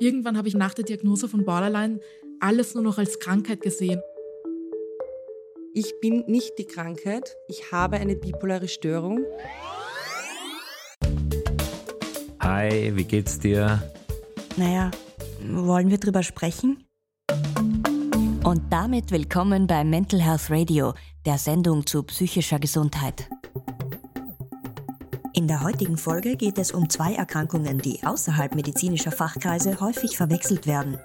Irgendwann habe ich nach der Diagnose von Borderline alles nur noch als Krankheit gesehen. Ich bin nicht die Krankheit, ich habe eine bipolare Störung. Hi, wie geht's dir? Naja, wollen wir drüber sprechen? Und damit willkommen bei Mental Health Radio, der Sendung zu psychischer Gesundheit. In der heutigen Folge geht es um zwei Erkrankungen, die außerhalb medizinischer Fachkreise häufig verwechselt werden.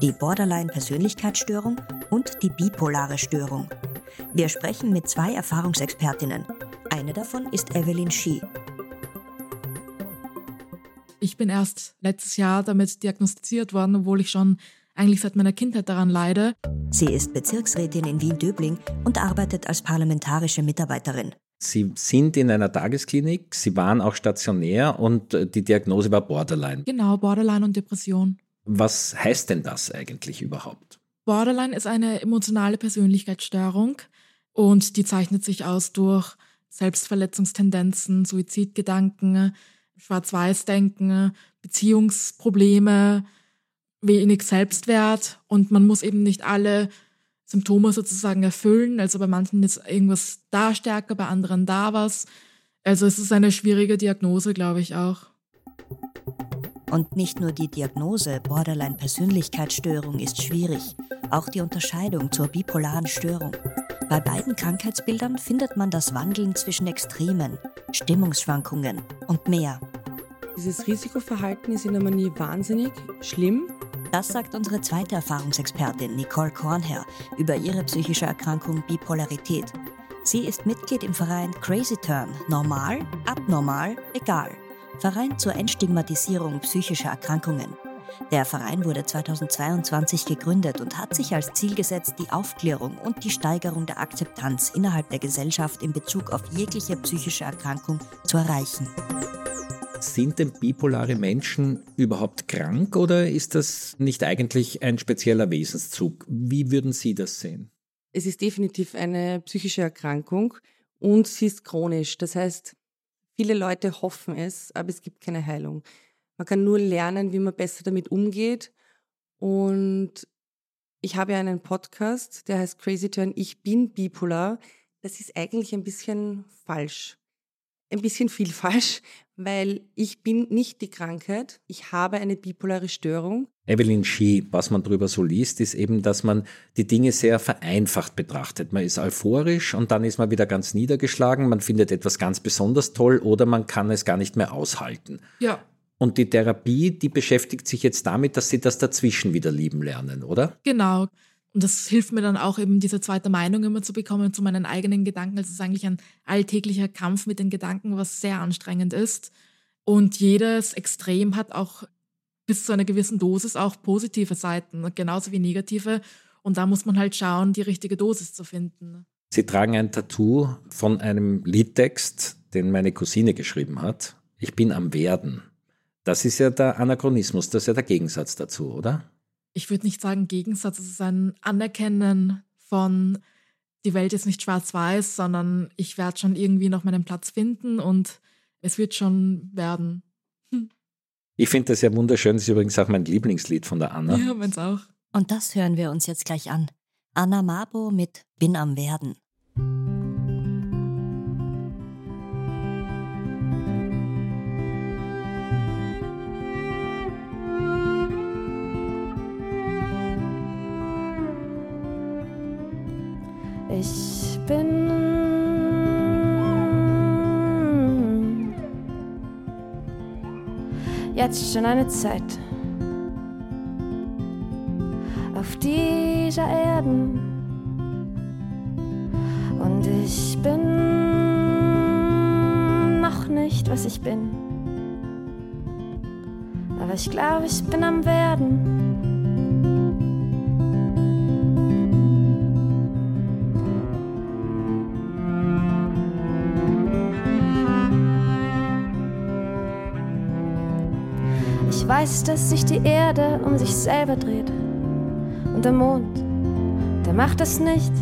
Die Borderline-Persönlichkeitsstörung und die bipolare Störung. Wir sprechen mit zwei Erfahrungsexpertinnen. Eine davon ist Evelyn Shee. Ich bin erst letztes Jahr damit diagnostiziert worden, obwohl ich schon eigentlich seit meiner Kindheit daran leide. Sie ist Bezirksrätin in Wien-Döbling und arbeitet als parlamentarische Mitarbeiterin. Sie sind in einer Tagesklinik, Sie waren auch stationär und äh, die Diagnose war Borderline. Genau, Borderline und Depression. Was heißt denn das eigentlich überhaupt? Borderline ist eine emotionale Persönlichkeitsstörung und die zeichnet sich aus durch Selbstverletzungstendenzen, Suizidgedanken, Schwarz-Weiß-Denken, Beziehungsprobleme, wenig Selbstwert und man muss eben nicht alle Symptome sozusagen erfüllen. Also bei manchen ist irgendwas da stärker, bei anderen da was. Also es ist eine schwierige Diagnose, glaube ich auch. Und nicht nur die Diagnose Borderline-Persönlichkeitsstörung ist schwierig, auch die Unterscheidung zur bipolaren Störung. Bei beiden Krankheitsbildern findet man das Wandeln zwischen Extremen, Stimmungsschwankungen und mehr. Dieses Risikoverhalten ist in der Manie wahnsinnig schlimm. Das sagt unsere zweite Erfahrungsexpertin Nicole Kornherr über ihre psychische Erkrankung Bipolarität. Sie ist Mitglied im Verein Crazy Turn, normal, abnormal, egal. Verein zur Entstigmatisierung psychischer Erkrankungen. Der Verein wurde 2022 gegründet und hat sich als Ziel gesetzt, die Aufklärung und die Steigerung der Akzeptanz innerhalb der Gesellschaft in Bezug auf jegliche psychische Erkrankung zu erreichen. Sind denn bipolare Menschen überhaupt krank oder ist das nicht eigentlich ein spezieller Wesenszug? Wie würden Sie das sehen? Es ist definitiv eine psychische Erkrankung und sie ist chronisch. Das heißt, viele Leute hoffen es, aber es gibt keine Heilung. Man kann nur lernen, wie man besser damit umgeht. Und ich habe ja einen Podcast, der heißt Crazy Turn, ich bin bipolar. Das ist eigentlich ein bisschen falsch. Ein bisschen viel falsch, weil ich bin nicht die Krankheit. Ich habe eine bipolare Störung. Evelyn Shee, was man darüber so liest, ist eben, dass man die Dinge sehr vereinfacht betrachtet. Man ist euphorisch und dann ist man wieder ganz niedergeschlagen, man findet etwas ganz besonders toll oder man kann es gar nicht mehr aushalten. Ja. Und die Therapie, die beschäftigt sich jetzt damit, dass sie das dazwischen wieder lieben lernen, oder? Genau. Und das hilft mir dann auch eben diese zweite Meinung immer zu bekommen zu meinen eigenen Gedanken. Also es ist eigentlich ein alltäglicher Kampf mit den Gedanken, was sehr anstrengend ist. Und jedes Extrem hat auch bis zu einer gewissen Dosis auch positive Seiten, genauso wie negative. Und da muss man halt schauen, die richtige Dosis zu finden. Sie tragen ein Tattoo von einem Liedtext, den meine Cousine geschrieben hat. Ich bin am Werden. Das ist ja der Anachronismus, das ist ja der Gegensatz dazu, oder? Ich würde nicht sagen Gegensatz, es ist ein Anerkennen von, die Welt ist nicht schwarz-weiß, sondern ich werde schon irgendwie noch meinen Platz finden und es wird schon werden. Hm. Ich finde das ja wunderschön, das ist übrigens auch mein Lieblingslied von der Anna. Ja, meins auch. Und das hören wir uns jetzt gleich an. Anna Mabo mit Bin am Werden. Ich bin jetzt schon eine Zeit auf dieser Erden und ich bin noch nicht, was ich bin. Aber ich glaube, ich bin am Werden. Weiß, dass sich die Erde um sich selber dreht. Und der Mond, der macht das nicht.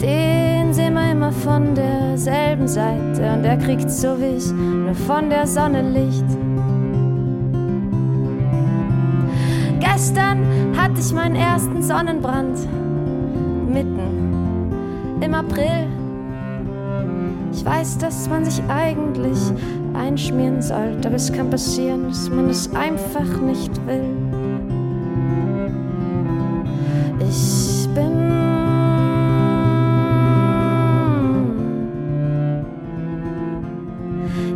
Den sehen wir immer von derselben Seite. Und er kriegt so wie ich nur von der Sonne Licht. Gestern hatte ich meinen ersten Sonnenbrand. Mitten im April. Ich weiß, dass man sich eigentlich einschmieren sollte, aber es kann passieren, dass man es einfach nicht will. Ich bin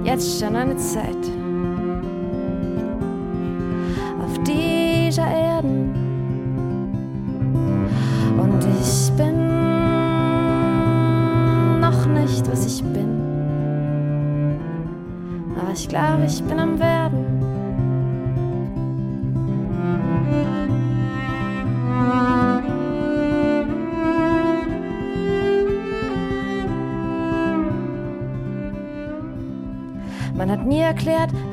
jetzt schon eine Zeit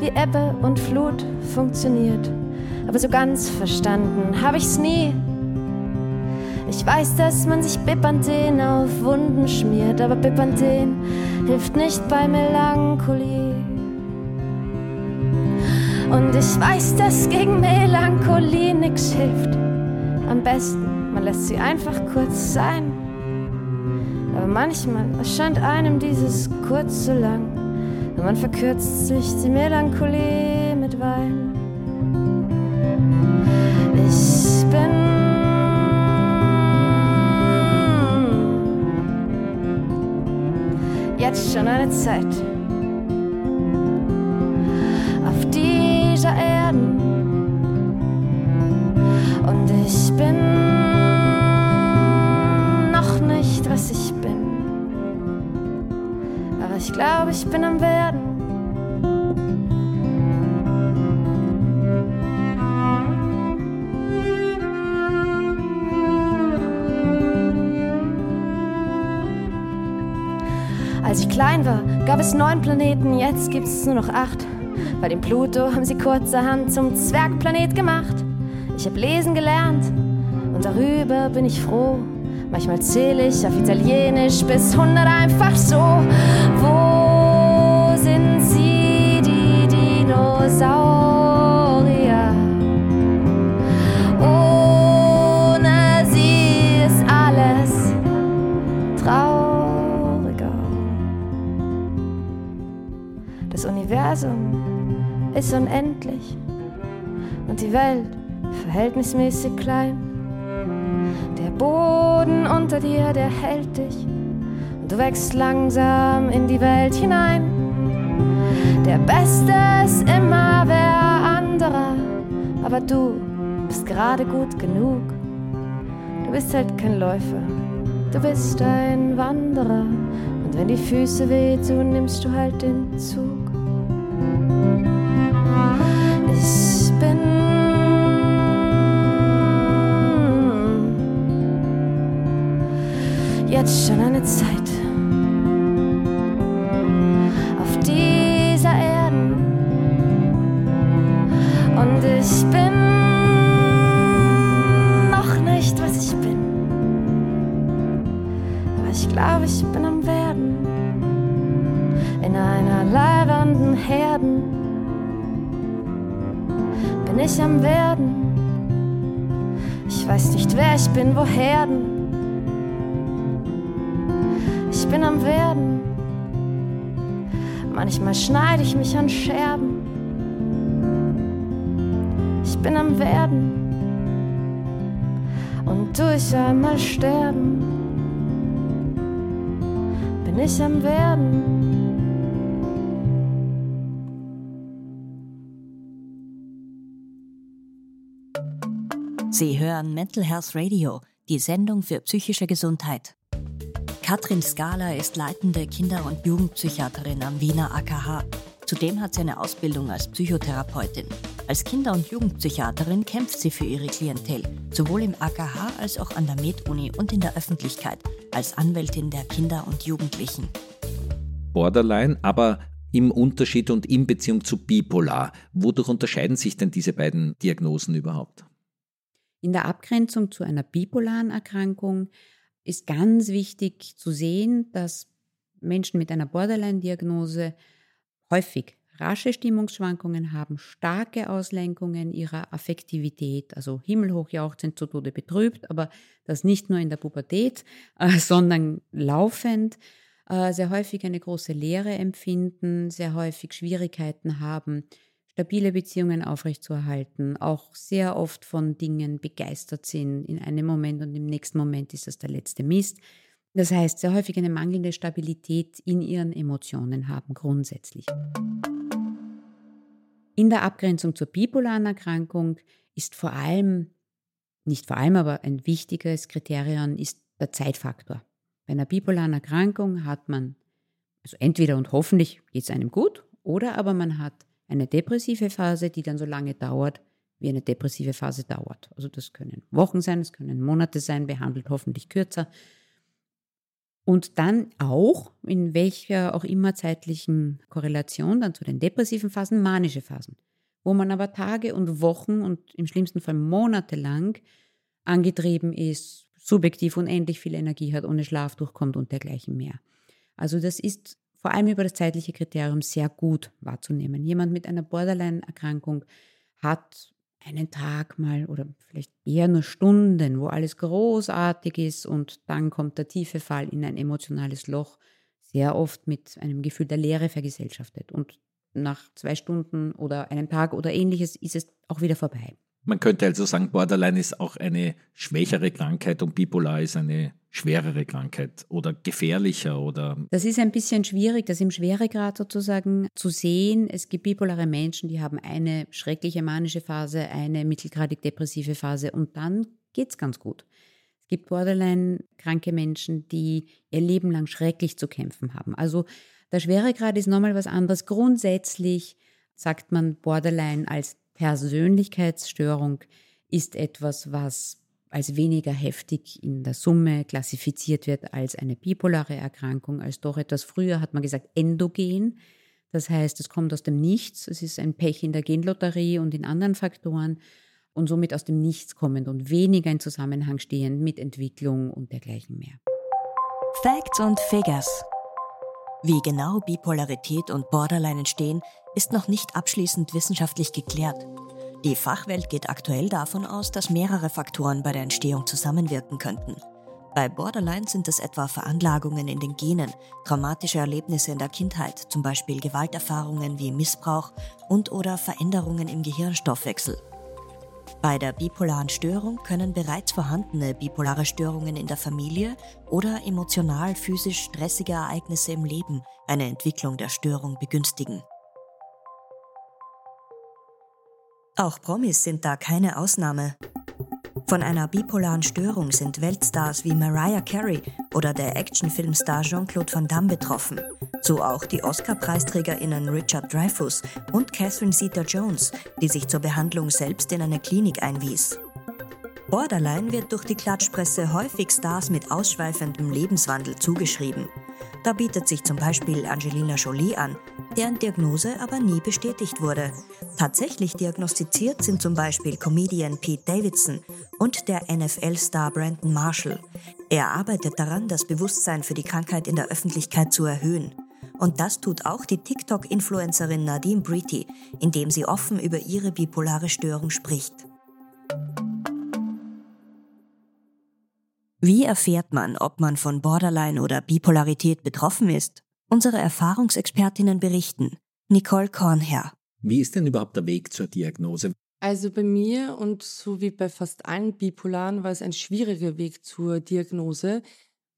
wie Ebbe und Flut funktioniert. Aber so ganz verstanden habe ich's nie. Ich weiß, dass man sich Bepanthen auf Wunden schmiert, aber Bepanthen hilft nicht bei Melancholie. Und ich weiß, dass gegen Melancholie nichts hilft. Am besten, man lässt sie einfach kurz sein. Aber manchmal erscheint einem dieses kurz so lang. Und man verkürzt sich die Melancholie mit Wein. Ich bin jetzt schon eine Zeit auf dieser Erden und ich bin noch nicht, was ich bin. Aber ich glaube, ich bin am Werden. Gab es neun Planeten, jetzt gibt es nur noch acht. Bei dem Pluto haben sie kurzerhand zum Zwergplanet gemacht. Ich habe lesen gelernt und darüber bin ich froh. Manchmal zähle ich auf Italienisch bis 100 einfach so. Wo sind sie, die Dinosaurier? Universum ist unendlich und die Welt verhältnismäßig klein. Der Boden unter dir, der hält dich und du wächst langsam in die Welt hinein. Der Beste ist immer wer anderer, aber du bist gerade gut genug. Du bist halt kein Läufer, du bist ein Wanderer und wenn die Füße wehtun, nimmst du halt den Zug. Jetzt schon eine Zeit auf Manchmal schneide ich mich an Scherben. Ich bin am Werden. Und tu ich einmal sterben. Bin ich am Werden. Sie hören Mental Health Radio, die Sendung für psychische Gesundheit. Katrin Skala ist leitende Kinder- und Jugendpsychiaterin am Wiener AKH. Zudem hat sie eine Ausbildung als Psychotherapeutin. Als Kinder- und Jugendpsychiaterin kämpft sie für ihre Klientel, sowohl im AKH als auch an der Med-Uni und in der Öffentlichkeit, als Anwältin der Kinder und Jugendlichen. Borderline, aber im Unterschied und in Beziehung zu bipolar. Wodurch unterscheiden sich denn diese beiden Diagnosen überhaupt? In der Abgrenzung zu einer bipolaren Erkrankung ist ganz wichtig zu sehen, dass Menschen mit einer Borderline-Diagnose häufig rasche Stimmungsschwankungen haben, starke Auslenkungen ihrer Affektivität, also himmelhoch jauchzend zu Tode betrübt, aber das nicht nur in der Pubertät, äh, sondern laufend, äh, sehr häufig eine große Leere empfinden, sehr häufig Schwierigkeiten haben, stabile Beziehungen aufrechtzuerhalten, auch sehr oft von Dingen begeistert sind in einem Moment und im nächsten Moment ist das der letzte Mist. Das heißt, sehr häufig eine mangelnde Stabilität in ihren Emotionen haben grundsätzlich. In der Abgrenzung zur bipolaren Erkrankung ist vor allem, nicht vor allem, aber ein wichtiges Kriterium ist der Zeitfaktor. Bei einer bipolaren Erkrankung hat man, also entweder und hoffentlich geht es einem gut, oder aber man hat eine depressive Phase, die dann so lange dauert, wie eine depressive Phase dauert. Also das können Wochen sein, es können Monate sein, behandelt hoffentlich kürzer. Und dann auch, in welcher auch immer zeitlichen Korrelation dann zu den depressiven Phasen, manische Phasen, wo man aber Tage und Wochen und im schlimmsten Fall Monate lang angetrieben ist, subjektiv unendlich viel Energie hat, ohne Schlaf durchkommt und dergleichen mehr. Also das ist vor allem über das zeitliche Kriterium sehr gut wahrzunehmen. Jemand mit einer Borderline-Erkrankung hat einen Tag mal oder vielleicht eher nur Stunden, wo alles großartig ist und dann kommt der tiefe Fall in ein emotionales Loch, sehr oft mit einem Gefühl der Leere vergesellschaftet. Und nach zwei Stunden oder einem Tag oder ähnliches ist es auch wieder vorbei. Man könnte also sagen, Borderline ist auch eine schwächere Krankheit und Bipolar ist eine schwerere Krankheit oder gefährlicher oder. Das ist ein bisschen schwierig, das im Schweregrad sozusagen zu sehen. Es gibt bipolare Menschen, die haben eine schreckliche manische Phase, eine mittelgradig depressive Phase und dann geht's ganz gut. Es gibt Borderline-kranke Menschen, die ihr Leben lang schrecklich zu kämpfen haben. Also der Schweregrad ist nochmal was anderes. Grundsätzlich sagt man Borderline als Persönlichkeitsstörung ist etwas, was als weniger heftig in der Summe klassifiziert wird als eine bipolare Erkrankung, als doch etwas früher hat man gesagt endogen. Das heißt, es kommt aus dem Nichts, es ist ein Pech in der Genlotterie und in anderen Faktoren und somit aus dem Nichts kommend und weniger in Zusammenhang stehend mit Entwicklung und dergleichen mehr. Facts und Figures. Wie genau Bipolarität und Borderline entstehen, ist noch nicht abschließend wissenschaftlich geklärt. Die Fachwelt geht aktuell davon aus, dass mehrere Faktoren bei der Entstehung zusammenwirken könnten. Bei Borderline sind es etwa Veranlagungen in den Genen, traumatische Erlebnisse in der Kindheit, zum Beispiel Gewalterfahrungen wie Missbrauch und oder Veränderungen im Gehirnstoffwechsel. Bei der bipolaren Störung können bereits vorhandene bipolare Störungen in der Familie oder emotional physisch stressige Ereignisse im Leben eine Entwicklung der Störung begünstigen. Auch Promis sind da keine Ausnahme. Von einer bipolaren Störung sind Weltstars wie Mariah Carey oder der Actionfilmstar Jean-Claude Van Damme betroffen. So auch die Oscar-PreisträgerInnen Richard Dreyfuss und Catherine Zeta-Jones, die sich zur Behandlung selbst in eine Klinik einwies. Borderline wird durch die Klatschpresse häufig Stars mit ausschweifendem Lebenswandel zugeschrieben. Da bietet sich zum Beispiel Angelina Jolie an, deren Diagnose aber nie bestätigt wurde. Tatsächlich diagnostiziert sind zum Beispiel Comedian Pete Davidson und der NFL-Star Brandon Marshall. Er arbeitet daran, das Bewusstsein für die Krankheit in der Öffentlichkeit zu erhöhen. Und das tut auch die TikTok-Influencerin Nadine Breety, indem sie offen über ihre bipolare Störung spricht. Wie erfährt man, ob man von Borderline oder Bipolarität betroffen ist? Unsere Erfahrungsexpertinnen berichten. Nicole Kornherr. Wie ist denn überhaupt der Weg zur Diagnose? Also bei mir und so wie bei fast allen Bipolaren war es ein schwieriger Weg zur Diagnose,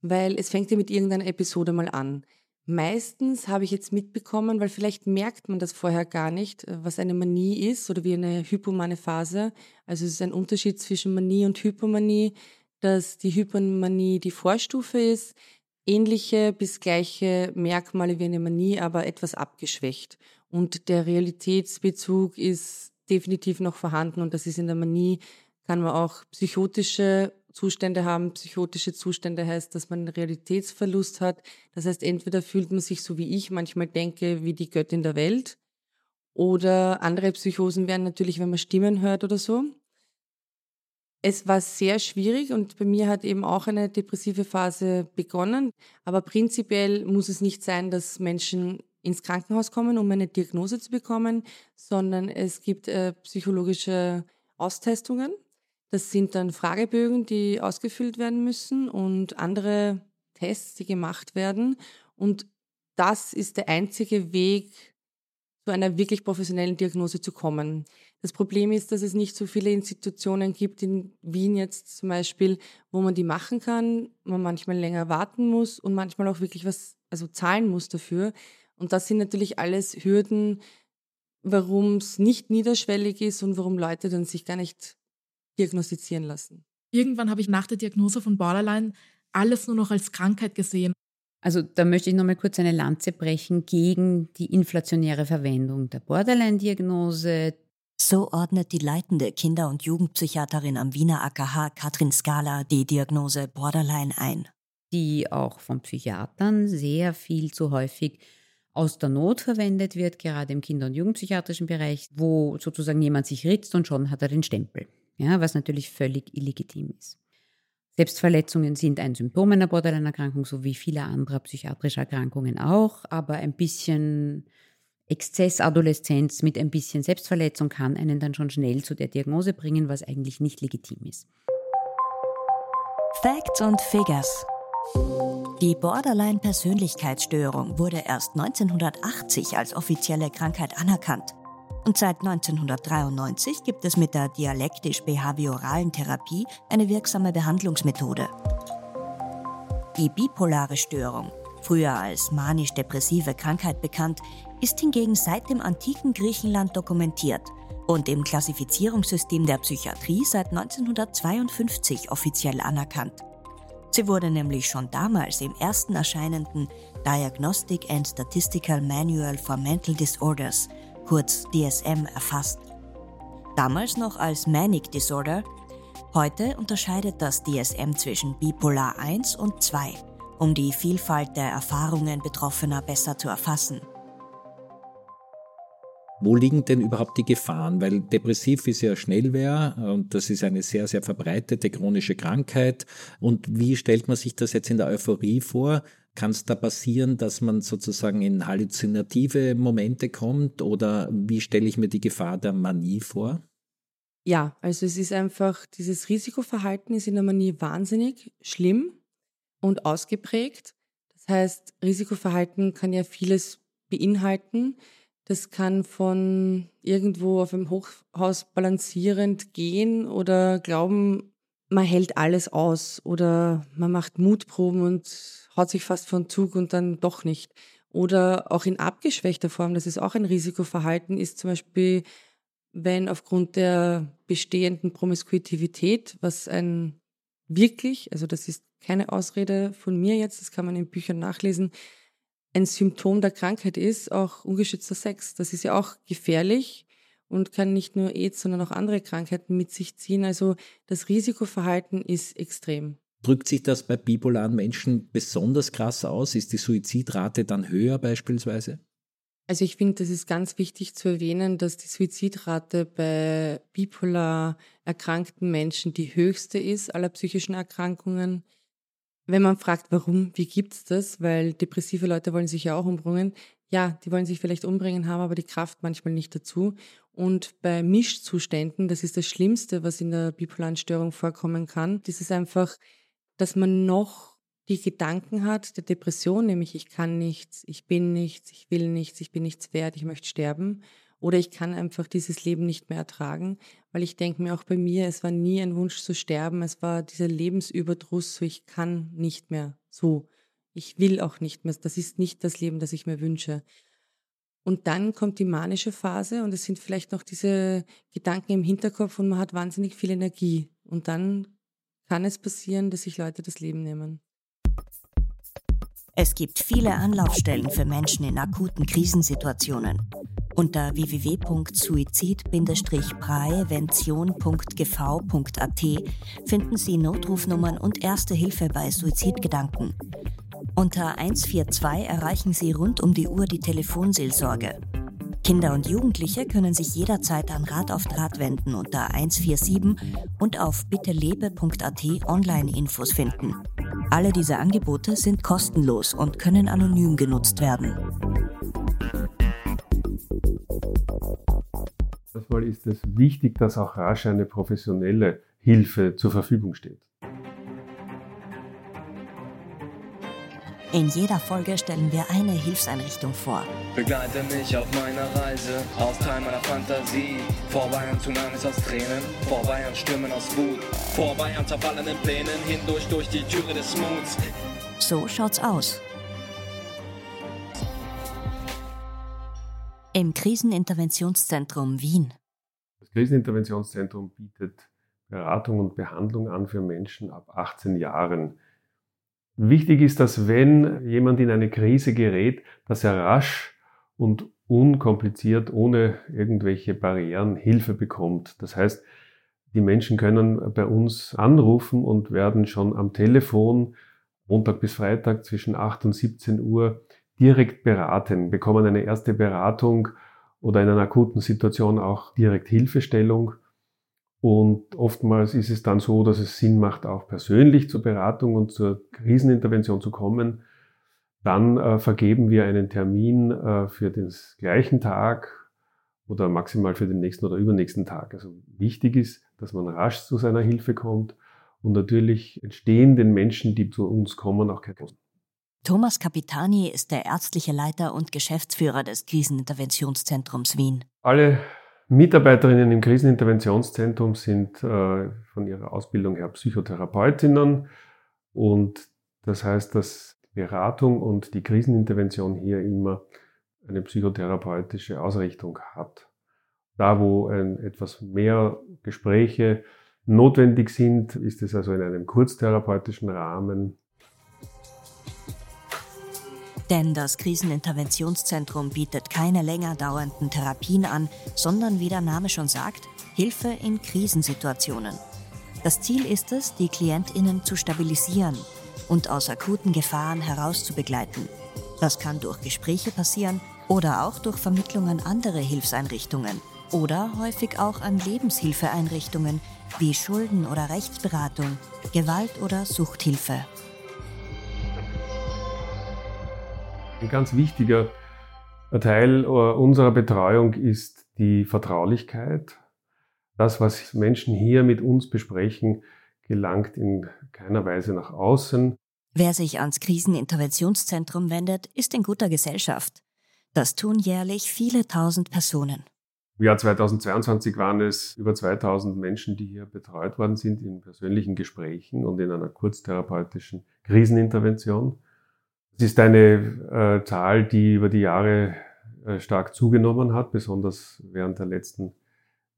weil es fängt ja mit irgendeiner Episode mal an. Meistens habe ich jetzt mitbekommen, weil vielleicht merkt man das vorher gar nicht, was eine Manie ist oder wie eine hypomane Phase. Also es ist ein Unterschied zwischen Manie und Hypomanie dass die Hypermanie die Vorstufe ist, ähnliche bis gleiche Merkmale wie eine Manie, aber etwas abgeschwächt. Und der Realitätsbezug ist definitiv noch vorhanden und das ist in der Manie, kann man auch psychotische Zustände haben. Psychotische Zustände heißt, dass man einen Realitätsverlust hat. Das heißt, entweder fühlt man sich so wie ich manchmal denke, wie die Göttin der Welt. Oder andere Psychosen wären natürlich, wenn man Stimmen hört oder so. Es war sehr schwierig und bei mir hat eben auch eine depressive Phase begonnen. Aber prinzipiell muss es nicht sein, dass Menschen ins Krankenhaus kommen, um eine Diagnose zu bekommen, sondern es gibt äh, psychologische Austestungen. Das sind dann Fragebögen, die ausgefüllt werden müssen und andere Tests, die gemacht werden. Und das ist der einzige Weg, zu einer wirklich professionellen Diagnose zu kommen. Das Problem ist, dass es nicht so viele Institutionen gibt, in Wien jetzt zum Beispiel, wo man die machen kann, man manchmal länger warten muss und manchmal auch wirklich was, also zahlen muss dafür. Und das sind natürlich alles Hürden, warum es nicht niederschwellig ist und warum Leute dann sich gar nicht diagnostizieren lassen. Irgendwann habe ich nach der Diagnose von Borderline alles nur noch als Krankheit gesehen. Also da möchte ich nochmal kurz eine Lanze brechen gegen die inflationäre Verwendung der Borderline-Diagnose. So ordnet die leitende Kinder- und Jugendpsychiaterin am Wiener AKH Katrin Skala die Diagnose Borderline ein. Die auch von Psychiatern sehr viel zu häufig aus der Not verwendet wird, gerade im Kinder- und Jugendpsychiatrischen Bereich, wo sozusagen jemand sich ritzt und schon hat er den Stempel, ja, was natürlich völlig illegitim ist. Selbstverletzungen sind ein Symptom einer Borderline-Erkrankung, so wie viele andere psychiatrische Erkrankungen auch, aber ein bisschen Exzessadoleszenz mit ein bisschen Selbstverletzung kann einen dann schon schnell zu der Diagnose bringen, was eigentlich nicht legitim ist. Facts und Figures. Die Borderline-Persönlichkeitsstörung wurde erst 1980 als offizielle Krankheit anerkannt. Und seit 1993 gibt es mit der dialektisch-behavioralen Therapie eine wirksame Behandlungsmethode. Die bipolare Störung, früher als manisch-depressive Krankheit bekannt, ist hingegen seit dem antiken Griechenland dokumentiert und im Klassifizierungssystem der Psychiatrie seit 1952 offiziell anerkannt. Sie wurde nämlich schon damals im ersten erscheinenden Diagnostic and Statistical Manual for Mental Disorders, kurz DSM, erfasst. Damals noch als Manic Disorder, heute unterscheidet das DSM zwischen Bipolar 1 und 2, um die Vielfalt der Erfahrungen Betroffener besser zu erfassen. Wo liegen denn überhaupt die Gefahren? Weil depressiv ist ja Schnellwehr und das ist eine sehr, sehr verbreitete chronische Krankheit. Und wie stellt man sich das jetzt in der Euphorie vor? Kann es da passieren, dass man sozusagen in halluzinative Momente kommt oder wie stelle ich mir die Gefahr der Manie vor? Ja, also es ist einfach, dieses Risikoverhalten ist in der Manie wahnsinnig schlimm und ausgeprägt. Das heißt, Risikoverhalten kann ja vieles beinhalten. Das kann von irgendwo auf einem Hochhaus balancierend gehen oder glauben, man hält alles aus oder man macht Mutproben und haut sich fast von Zug und dann doch nicht. Oder auch in abgeschwächter Form, das ist auch ein Risikoverhalten, ist zum Beispiel, wenn aufgrund der bestehenden Promiskuitivität, was ein wirklich, also das ist keine Ausrede von mir jetzt, das kann man in Büchern nachlesen, ein Symptom der Krankheit ist, auch ungeschützter Sex. Das ist ja auch gefährlich und kann nicht nur AIDS, sondern auch andere Krankheiten mit sich ziehen. Also das Risikoverhalten ist extrem. Drückt sich das bei bipolaren Menschen besonders krass aus? Ist die Suizidrate dann höher beispielsweise? Also ich finde, das ist ganz wichtig zu erwähnen, dass die Suizidrate bei bipolar erkrankten Menschen die höchste ist aller psychischen Erkrankungen. Wenn man fragt, warum, wie gibt's das? Weil depressive Leute wollen sich ja auch umbringen. Ja, die wollen sich vielleicht umbringen, haben aber die Kraft manchmal nicht dazu. Und bei Mischzuständen, das ist das Schlimmste, was in der bipolaren Störung vorkommen kann, das ist einfach, dass man noch die Gedanken hat der Depression, nämlich ich kann nichts, ich bin nichts, ich will nichts, ich bin nichts wert, ich möchte sterben. Oder ich kann einfach dieses Leben nicht mehr ertragen, weil ich denke mir auch bei mir, es war nie ein Wunsch zu sterben, es war dieser Lebensüberdruss, so ich kann nicht mehr so. Ich will auch nicht mehr, das ist nicht das Leben, das ich mir wünsche. Und dann kommt die manische Phase und es sind vielleicht noch diese Gedanken im Hinterkopf und man hat wahnsinnig viel Energie. Und dann kann es passieren, dass sich Leute das Leben nehmen. Es gibt viele Anlaufstellen für Menschen in akuten Krisensituationen. Unter www.suizid-prävention.gv.at finden Sie Notrufnummern und Erste Hilfe bei Suizidgedanken. Unter 142 erreichen Sie rund um die Uhr die Telefonseelsorge. Kinder und Jugendliche können sich jederzeit an Rat auf Draht wenden unter 147 und auf bittelebe.at Online-Infos finden. Alle diese Angebote sind kostenlos und können anonym genutzt werden. Erstmal ist es wichtig, dass auch rasch eine professionelle Hilfe zur Verfügung steht. In jeder Folge stellen wir eine Hilfseinrichtung vor. Begleite mich auf meiner Reise, aus Teil meiner Fantasie. Vorbei an Tsunamis aus Tränen, vorbei an Stürmen aus Wut, vorbei an zerfallenen Plänen, hindurch durch die Türe des Muts. So schaut's aus. Im Kriseninterventionszentrum Wien. Das Kriseninterventionszentrum bietet Beratung und Behandlung an für Menschen ab 18 Jahren. Wichtig ist, dass wenn jemand in eine Krise gerät, dass er rasch und unkompliziert, ohne irgendwelche Barrieren Hilfe bekommt. Das heißt, die Menschen können bei uns anrufen und werden schon am Telefon Montag bis Freitag zwischen 8 und 17 Uhr direkt beraten, bekommen eine erste Beratung oder in einer akuten Situation auch direkt Hilfestellung und oftmals ist es dann so, dass es Sinn macht, auch persönlich zur Beratung und zur Krisenintervention zu kommen. Dann äh, vergeben wir einen Termin äh, für den gleichen Tag oder maximal für den nächsten oder übernächsten Tag. Also wichtig ist, dass man rasch zu seiner Hilfe kommt und natürlich entstehen den Menschen, die zu uns kommen, auch keine Kosten. Thomas Capitani ist der ärztliche Leiter und Geschäftsführer des Kriseninterventionszentrums Wien. Alle Mitarbeiterinnen im Kriseninterventionszentrum sind äh, von ihrer Ausbildung her Psychotherapeutinnen und das heißt, dass Beratung und die Krisenintervention hier immer eine psychotherapeutische Ausrichtung hat. Da, wo ein, etwas mehr Gespräche notwendig sind, ist es also in einem kurztherapeutischen Rahmen denn das Kriseninterventionszentrum bietet keine länger dauernden Therapien an, sondern wie der Name schon sagt, Hilfe in Krisensituationen. Das Ziel ist es, die Klientinnen zu stabilisieren und aus akuten Gefahren herauszubegleiten. Das kann durch Gespräche passieren oder auch durch Vermittlung an andere Hilfseinrichtungen oder häufig auch an Lebenshilfeeinrichtungen wie Schulden- oder Rechtsberatung, Gewalt- oder Suchthilfe. Ein ganz wichtiger Teil äh, unserer Betreuung ist die Vertraulichkeit. Das, was Menschen hier mit uns besprechen, gelangt in keiner Weise nach außen. Wer sich ans Kriseninterventionszentrum wendet, ist in guter Gesellschaft. Das tun jährlich viele tausend Personen. Im Jahr 2022 waren es über 2000 Menschen, die hier betreut worden sind in persönlichen Gesprächen und in einer kurztherapeutischen Krisenintervention. Es ist eine äh, Zahl, die über die Jahre äh, stark zugenommen hat, besonders während der letzten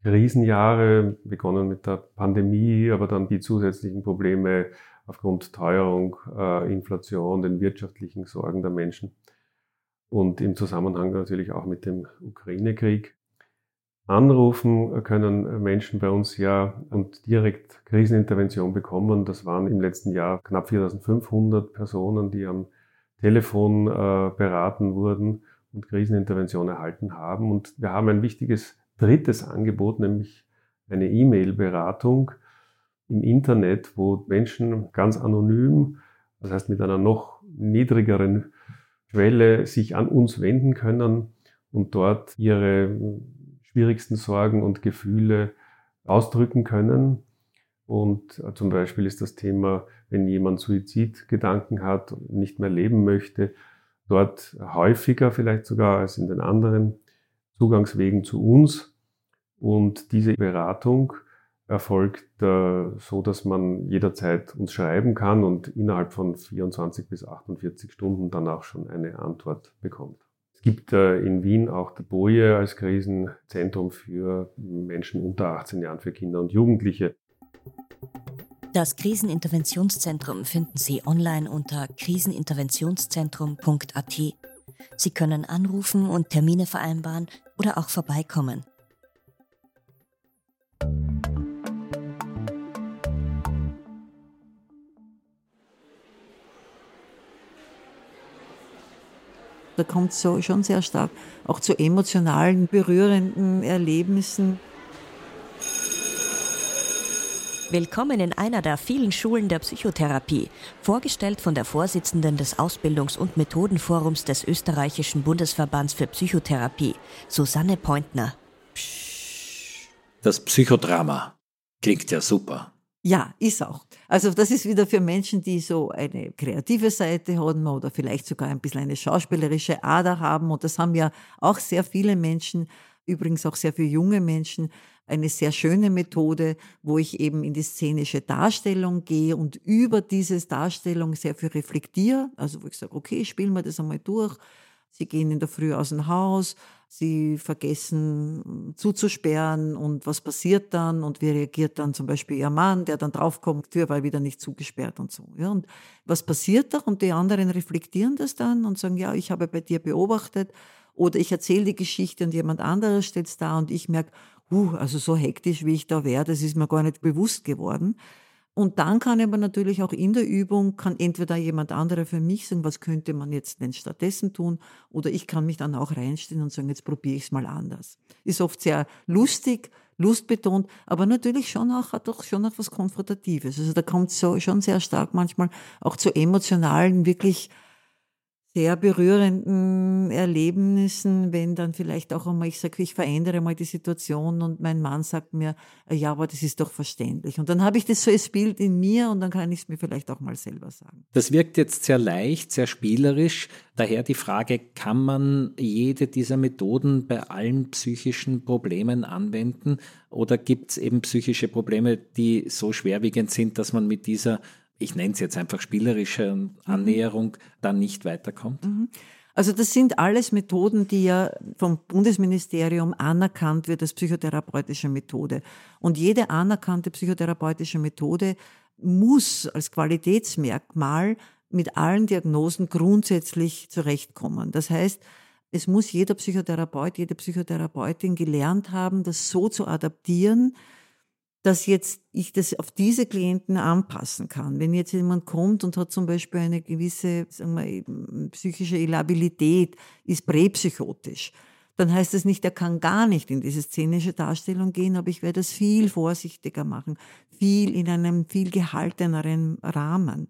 Krisenjahre, begonnen mit der Pandemie, aber dann die zusätzlichen Probleme aufgrund Teuerung, äh, Inflation, den wirtschaftlichen Sorgen der Menschen und im Zusammenhang natürlich auch mit dem Ukraine-Krieg. Anrufen können Menschen bei uns ja und direkt Krisenintervention bekommen. Das waren im letzten Jahr knapp 4500 Personen, die am Telefon äh, beraten wurden und Krisenintervention erhalten haben. Und wir haben ein wichtiges drittes Angebot, nämlich eine E-Mail-Beratung im Internet, wo Menschen ganz anonym, das heißt mit einer noch niedrigeren Schwelle, sich an uns wenden können und dort ihre schwierigsten Sorgen und Gefühle ausdrücken können. Und äh, zum Beispiel ist das Thema, wenn jemand Suizidgedanken hat, nicht mehr leben möchte, dort häufiger vielleicht sogar als in den anderen Zugangswegen zu uns. Und diese Beratung erfolgt äh, so, dass man jederzeit uns schreiben kann und innerhalb von 24 bis 48 Stunden dann auch schon eine Antwort bekommt. Es gibt äh, in Wien auch die Boje als Krisenzentrum für Menschen unter 18 Jahren, für Kinder und Jugendliche. Das Kriseninterventionszentrum finden Sie online unter kriseninterventionszentrum.at. Sie können anrufen und Termine vereinbaren oder auch vorbeikommen. Da kommt es so schon sehr stark auch zu emotionalen, berührenden Erlebnissen. Willkommen in einer der vielen Schulen der Psychotherapie, vorgestellt von der Vorsitzenden des Ausbildungs- und Methodenforums des österreichischen Bundesverbands für Psychotherapie, Susanne Pointner. Psst. Das Psychodrama klingt ja super. Ja, ist auch. Also das ist wieder für Menschen, die so eine kreative Seite haben oder vielleicht sogar ein bisschen eine schauspielerische Ader haben. Und das haben ja auch sehr viele Menschen, übrigens auch sehr viele junge Menschen, eine sehr schöne Methode, wo ich eben in die szenische Darstellung gehe und über diese Darstellung sehr viel reflektiere. Also wo ich sage, okay, spielen wir das einmal durch. Sie gehen in der Früh aus dem Haus, sie vergessen zuzusperren und was passiert dann und wie reagiert dann zum Beispiel ihr Mann, der dann draufkommt, Tür war wieder nicht zugesperrt und so. Ja, und was passiert da? Und die anderen reflektieren das dann und sagen, ja, ich habe bei dir beobachtet oder ich erzähle die Geschichte und jemand anderes stellt es da und ich merke, uh, also so hektisch, wie ich da wäre, das ist mir gar nicht bewusst geworden. Und dann kann aber natürlich auch in der Übung, kann entweder jemand anderer für mich sagen, was könnte man jetzt denn stattdessen tun, oder ich kann mich dann auch reinstellen und sagen, jetzt probiere ich es mal anders. Ist oft sehr lustig, lustbetont, aber natürlich schon auch, hat auch schon auch was Konfrontatives. Also da kommt so schon sehr stark manchmal auch zu emotionalen, wirklich sehr berührenden Erlebnissen, wenn dann vielleicht auch einmal ich sage, ich verändere mal die Situation und mein Mann sagt mir, äh, ja, aber das ist doch verständlich. Und dann habe ich das so als Bild in mir und dann kann ich es mir vielleicht auch mal selber sagen. Das wirkt jetzt sehr leicht, sehr spielerisch. Daher die Frage, kann man jede dieser Methoden bei allen psychischen Problemen anwenden oder gibt es eben psychische Probleme, die so schwerwiegend sind, dass man mit dieser ich nenne es jetzt einfach spielerische. Annäherung, dann nicht weiterkommt? Mhm. Also das sind alles Methoden, die ja vom Bundesministerium anerkannt wird als psychotherapeutische Methode. Und jede anerkannte psychotherapeutische Methode muss als Qualitätsmerkmal mit allen Diagnosen grundsätzlich zurechtkommen. Das heißt, es muss jeder Psychotherapeut, jede Psychotherapeutin gelernt haben, das so zu adaptieren, dass jetzt ich das auf diese Klienten anpassen kann. Wenn jetzt jemand kommt und hat zum Beispiel eine gewisse sagen wir, psychische Ilabilität, ist präpsychotisch, dann heißt das nicht, er kann gar nicht in diese szenische Darstellung gehen, aber ich werde das viel vorsichtiger machen, viel in einem viel gehalteneren Rahmen.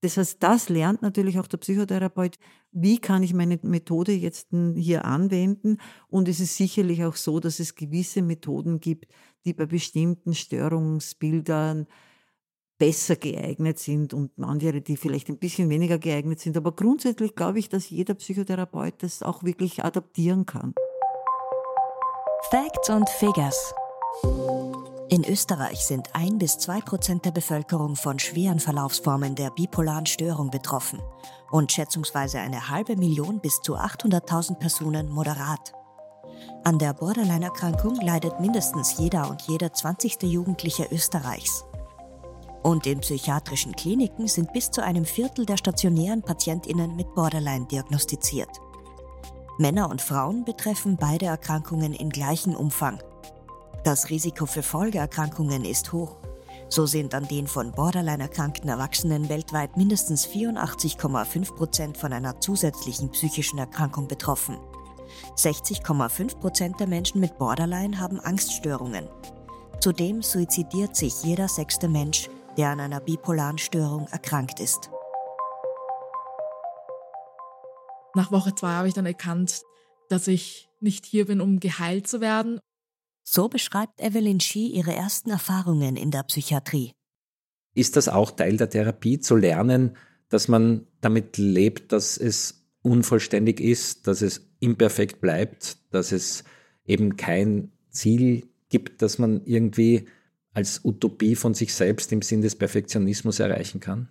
Das heißt, das lernt natürlich auch der Psychotherapeut, wie kann ich meine Methode jetzt hier anwenden. Und es ist sicherlich auch so, dass es gewisse Methoden gibt, die bei bestimmten Störungsbildern besser geeignet sind und andere, die vielleicht ein bisschen weniger geeignet sind. Aber grundsätzlich glaube ich, dass jeder Psychotherapeut das auch wirklich adaptieren kann. Facts und Figures. In Österreich sind ein bis zwei Prozent der Bevölkerung von schweren Verlaufsformen der bipolaren Störung betroffen und schätzungsweise eine halbe Million bis zu 800.000 Personen moderat. An der Borderline-Erkrankung leidet mindestens jeder und jeder 20. Jugendliche Österreichs. Und in psychiatrischen Kliniken sind bis zu einem Viertel der stationären Patientinnen mit Borderline diagnostiziert. Männer und Frauen betreffen beide Erkrankungen in gleichem Umfang. Das Risiko für Folgeerkrankungen ist hoch. So sind an den von Borderline erkrankten Erwachsenen weltweit mindestens 84,5 Prozent von einer zusätzlichen psychischen Erkrankung betroffen. 60,5 Prozent der Menschen mit Borderline haben Angststörungen. Zudem suizidiert sich jeder sechste Mensch, der an einer bipolaren Störung erkrankt ist. Nach Woche zwei habe ich dann erkannt, dass ich nicht hier bin, um geheilt zu werden. So beschreibt Evelyn Shee ihre ersten Erfahrungen in der Psychiatrie. Ist das auch Teil der Therapie, zu lernen, dass man damit lebt, dass es unvollständig ist, dass es imperfekt bleibt, dass es eben kein Ziel gibt, das man irgendwie als Utopie von sich selbst im Sinn des Perfektionismus erreichen kann?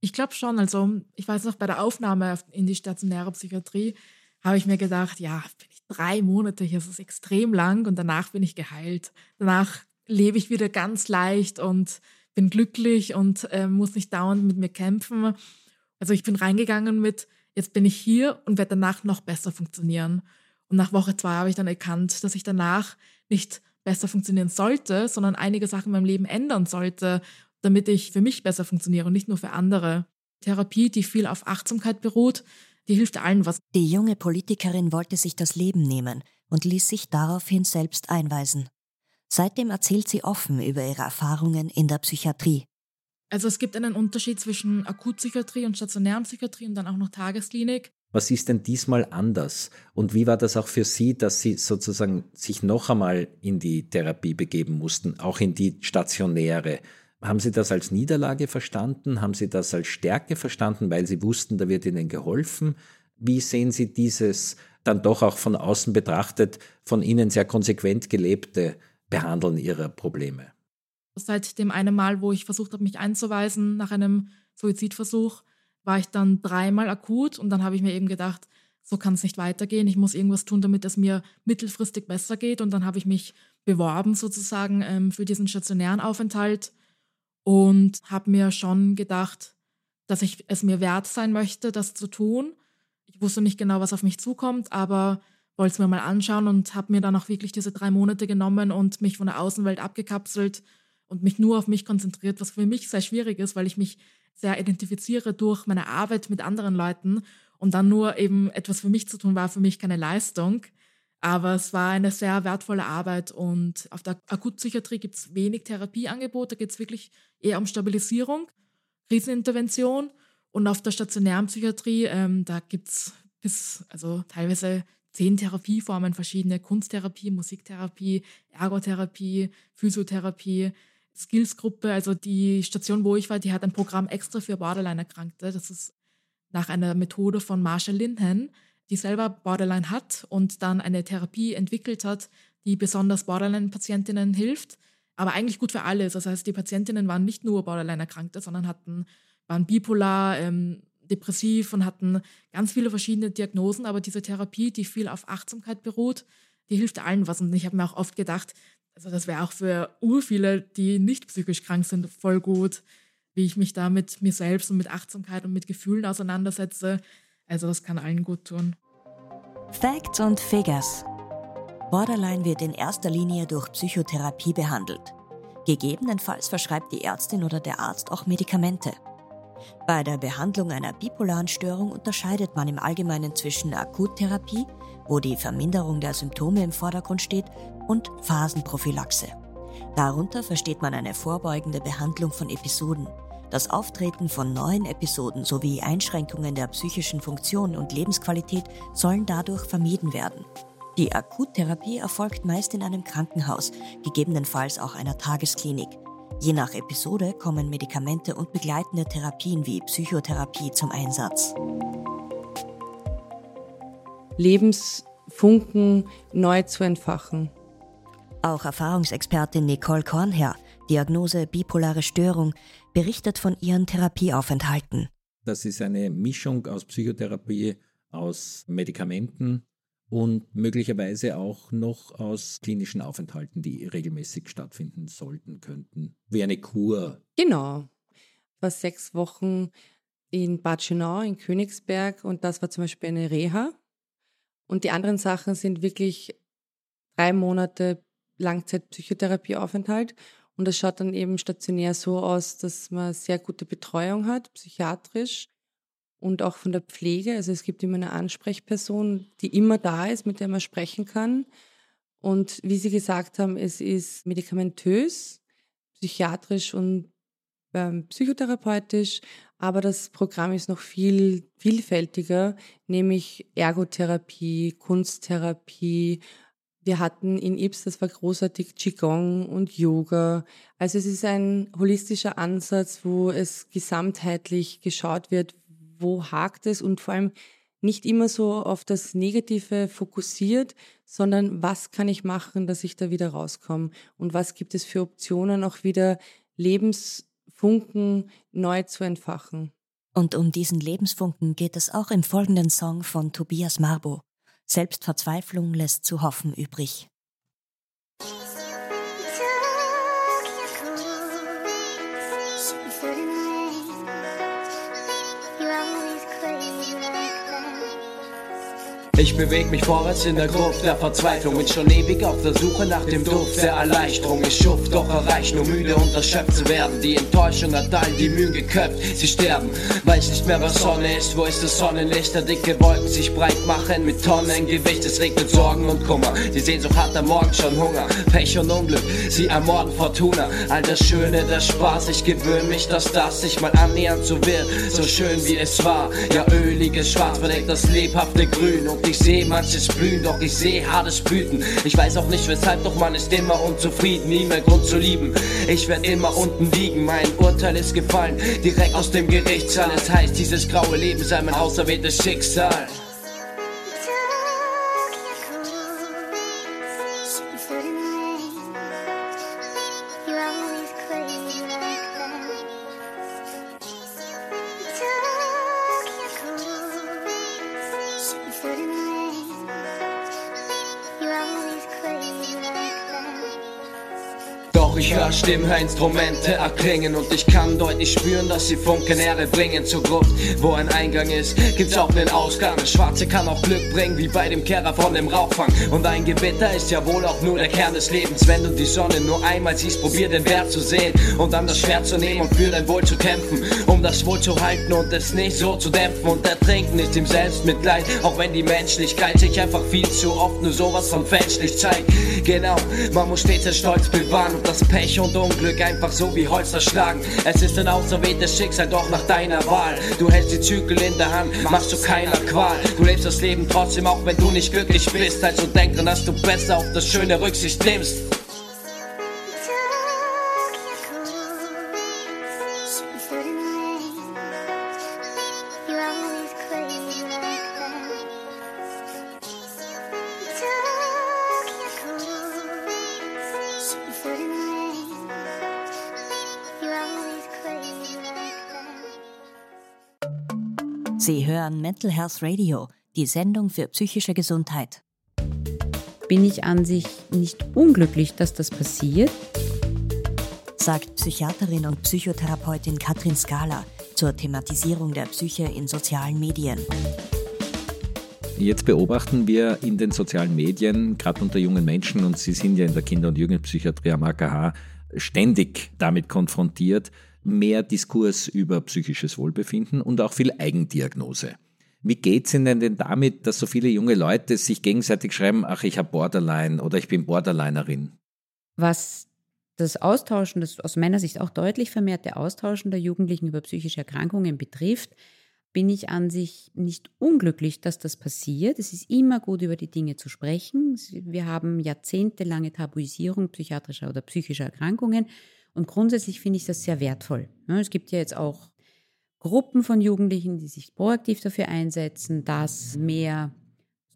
Ich glaube schon. Also ich weiß noch, bei der Aufnahme in die stationäre Psychiatrie habe ich mir gedacht, ja, bin ich drei Monate hier, ist extrem lang und danach bin ich geheilt. Danach lebe ich wieder ganz leicht und bin glücklich und äh, muss nicht dauernd mit mir kämpfen. Also ich bin reingegangen mit, jetzt bin ich hier und werde danach noch besser funktionieren. Und nach Woche zwei habe ich dann erkannt, dass ich danach nicht besser funktionieren sollte, sondern einige Sachen in meinem Leben ändern sollte, damit ich für mich besser funktioniere und nicht nur für andere. Therapie, die viel auf Achtsamkeit beruht, die hilft allen was. Die junge Politikerin wollte sich das Leben nehmen und ließ sich daraufhin selbst einweisen. Seitdem erzählt sie offen über ihre Erfahrungen in der Psychiatrie. Also es gibt einen Unterschied zwischen Akutpsychiatrie und stationären Psychiatrie und dann auch noch Tagesklinik. Was ist denn diesmal anders? Und wie war das auch für Sie, dass Sie sozusagen sich noch einmal in die Therapie begeben mussten, auch in die stationäre? Haben Sie das als Niederlage verstanden? Haben Sie das als Stärke verstanden, weil Sie wussten, da wird Ihnen geholfen? Wie sehen Sie dieses dann doch auch von außen betrachtet, von Ihnen sehr konsequent gelebte Behandeln Ihrer Probleme? Seit dem einen Mal, wo ich versucht habe, mich einzuweisen nach einem Suizidversuch, war ich dann dreimal akut und dann habe ich mir eben gedacht, so kann es nicht weitergehen. Ich muss irgendwas tun, damit es mir mittelfristig besser geht. Und dann habe ich mich beworben sozusagen ähm, für diesen stationären Aufenthalt und habe mir schon gedacht, dass ich es mir wert sein möchte, das zu tun. Ich wusste nicht genau, was auf mich zukommt, aber wollte es mir mal anschauen und habe mir dann auch wirklich diese drei Monate genommen und mich von der Außenwelt abgekapselt und mich nur auf mich konzentriert, was für mich sehr schwierig ist, weil ich mich sehr identifiziere durch meine Arbeit mit anderen Leuten und dann nur eben etwas für mich zu tun war für mich keine Leistung. Aber es war eine sehr wertvolle Arbeit und auf der Akutpsychiatrie gibt es wenig Therapieangebote, da geht es wirklich eher um Stabilisierung, Krisenintervention und auf der stationären Psychiatrie, ähm, da gibt es bis, also teilweise zehn Therapieformen, verschiedene Kunsttherapie, Musiktherapie, Ergotherapie, Physiotherapie. Skillsgruppe, also die Station, wo ich war, die hat ein Programm extra für Borderline-Erkrankte. Das ist nach einer Methode von Marshall Linhan, die selber Borderline hat und dann eine Therapie entwickelt hat, die besonders Borderline-Patientinnen hilft, aber eigentlich gut für alle. Das heißt, die Patientinnen waren nicht nur Borderline-Erkrankte, sondern hatten, waren bipolar, ähm, depressiv und hatten ganz viele verschiedene Diagnosen, aber diese Therapie, die viel auf Achtsamkeit beruht, die hilft allen was. Und ich habe mir auch oft gedacht, also das wäre auch für urviele, die nicht psychisch krank sind, voll gut, wie ich mich da mit mir selbst und mit Achtsamkeit und mit Gefühlen auseinandersetze. Also das kann allen gut tun. Facts und Figures. Borderline wird in erster Linie durch Psychotherapie behandelt. Gegebenenfalls verschreibt die Ärztin oder der Arzt auch Medikamente. Bei der Behandlung einer bipolaren Störung unterscheidet man im Allgemeinen zwischen Akuttherapie, wo die Verminderung der Symptome im Vordergrund steht, und Phasenprophylaxe. Darunter versteht man eine vorbeugende Behandlung von Episoden. Das Auftreten von neuen Episoden sowie Einschränkungen der psychischen Funktion und Lebensqualität sollen dadurch vermieden werden. Die Akuttherapie erfolgt meist in einem Krankenhaus, gegebenenfalls auch einer Tagesklinik. Je nach Episode kommen Medikamente und begleitende Therapien wie Psychotherapie zum Einsatz. Lebensfunken neu zu entfachen. Auch Erfahrungsexpertin Nicole Kornherr, Diagnose bipolare Störung, berichtet von ihren Therapieaufenthalten. Das ist eine Mischung aus Psychotherapie, aus Medikamenten und möglicherweise auch noch aus klinischen Aufenthalten, die regelmäßig stattfinden sollten, könnten. Wie eine Kur. Genau. Ich war sechs Wochen in Bad Schönau, in Königsberg und das war zum Beispiel eine Reha. Und die anderen Sachen sind wirklich drei Monate Langzeitpsychotherapieaufenthalt. Und das schaut dann eben stationär so aus, dass man sehr gute Betreuung hat, psychiatrisch und auch von der Pflege. Also es gibt immer eine Ansprechperson, die immer da ist, mit der man sprechen kann. Und wie Sie gesagt haben, es ist medikamentös, psychiatrisch und ähm, psychotherapeutisch, aber das Programm ist noch viel vielfältiger, nämlich Ergotherapie, Kunsttherapie, wir hatten in Ips, das war großartig, Qigong und Yoga. Also es ist ein holistischer Ansatz, wo es gesamtheitlich geschaut wird, wo hakt es und vor allem nicht immer so auf das Negative fokussiert, sondern was kann ich machen, dass ich da wieder rauskomme und was gibt es für Optionen, auch wieder Lebensfunken neu zu entfachen. Und um diesen Lebensfunken geht es auch im folgenden Song von Tobias Marbo. Selbstverzweiflung lässt zu hoffen übrig. Ich beweg mich vorwärts in der Gruft der Verzweiflung. Bin schon ewig auf der Suche nach dem Duft der Erleichterung. Ich schuft, doch erreich nur müde und erschöpft zu werden. Die Enttäuschung hat all die Mühen geköpft. Sie sterben, weiß nicht mehr, was Sonne ist. Wo ist das Sonnenlicht? Der dicke Wolken sich breit machen mit Tonnen Gewicht. Es regnet Sorgen und Kummer. Die Sehnsucht hat am Morgen schon Hunger. Pech und Unglück, sie ermorden Fortuna. All das Schöne, der Spaß. Ich gewöhne mich, dass das sich mal annähernd so wird. So schön wie es war. Ja, öliges Schwarz verdeckt das lebhafte Grün. Und ich sehe manches blühen, doch ich sehe hartes Blüten. Ich weiß auch nicht weshalb, doch man ist immer unzufrieden, nie mehr Grund zu lieben. Ich werde immer unten liegen, mein Urteil ist gefallen, direkt aus dem Gerichtssaal. Es heißt, dieses graue Leben sei mein auserwähltes Schicksal. Doch ich höre Stimmen, höre Instrumente erklingen und ich kann deutlich spüren, dass sie Funken Ehre bringen zur Gruft. Wo ein Eingang ist, gibt's auch einen Ausgang. Das Schwarze kann auch Glück bringen, wie bei dem Kehrer von dem Rauchfang. Und ein Gewitter ist ja wohl auch nur der Kern des Lebens. Wenn du die Sonne nur einmal siehst, probier den Wert zu sehen und dann das Schwert zu nehmen und für dein Wohl zu kämpfen. Um das Wohl zu halten und es nicht so zu dämpfen und ertrinken ist im Selbstmitleid. Auch wenn die Menschlichkeit sich einfach viel zu oft nur sowas von fälschlich zeigt. Genau, man muss stets den Stolz bewahren und das Pech und Unglück einfach so wie Holz zerschlagen. Es ist ein auserwähltes Schicksal, doch nach deiner Wahl. Du hältst die Zügel in der Hand, machst du keiner Qual. Du lebst das Leben trotzdem, auch wenn du nicht glücklich bist. Also denk dran, dass du besser auf das Schöne Rücksicht nimmst. Sie hören Mental Health Radio, die Sendung für psychische Gesundheit. Bin ich an sich nicht unglücklich, dass das passiert? Sagt Psychiaterin und Psychotherapeutin Katrin Skala zur Thematisierung der Psyche in sozialen Medien. Jetzt beobachten wir in den sozialen Medien, gerade unter jungen Menschen, und Sie sind ja in der Kinder- und Jugendpsychiatrie am AKH ständig damit konfrontiert, mehr Diskurs über psychisches Wohlbefinden und auch viel Eigendiagnose. Wie geht es Ihnen denn damit, dass so viele junge Leute sich gegenseitig schreiben, ach, ich habe Borderline oder ich bin Borderlinerin? Was das Austauschen, das aus meiner Sicht auch deutlich vermehrte Austauschen der Jugendlichen über psychische Erkrankungen betrifft, bin ich an sich nicht unglücklich, dass das passiert. Es ist immer gut, über die Dinge zu sprechen. Wir haben jahrzehntelange Tabuisierung psychiatrischer oder psychischer Erkrankungen. Und grundsätzlich finde ich das sehr wertvoll. Es gibt ja jetzt auch Gruppen von Jugendlichen, die sich proaktiv dafür einsetzen, dass mehr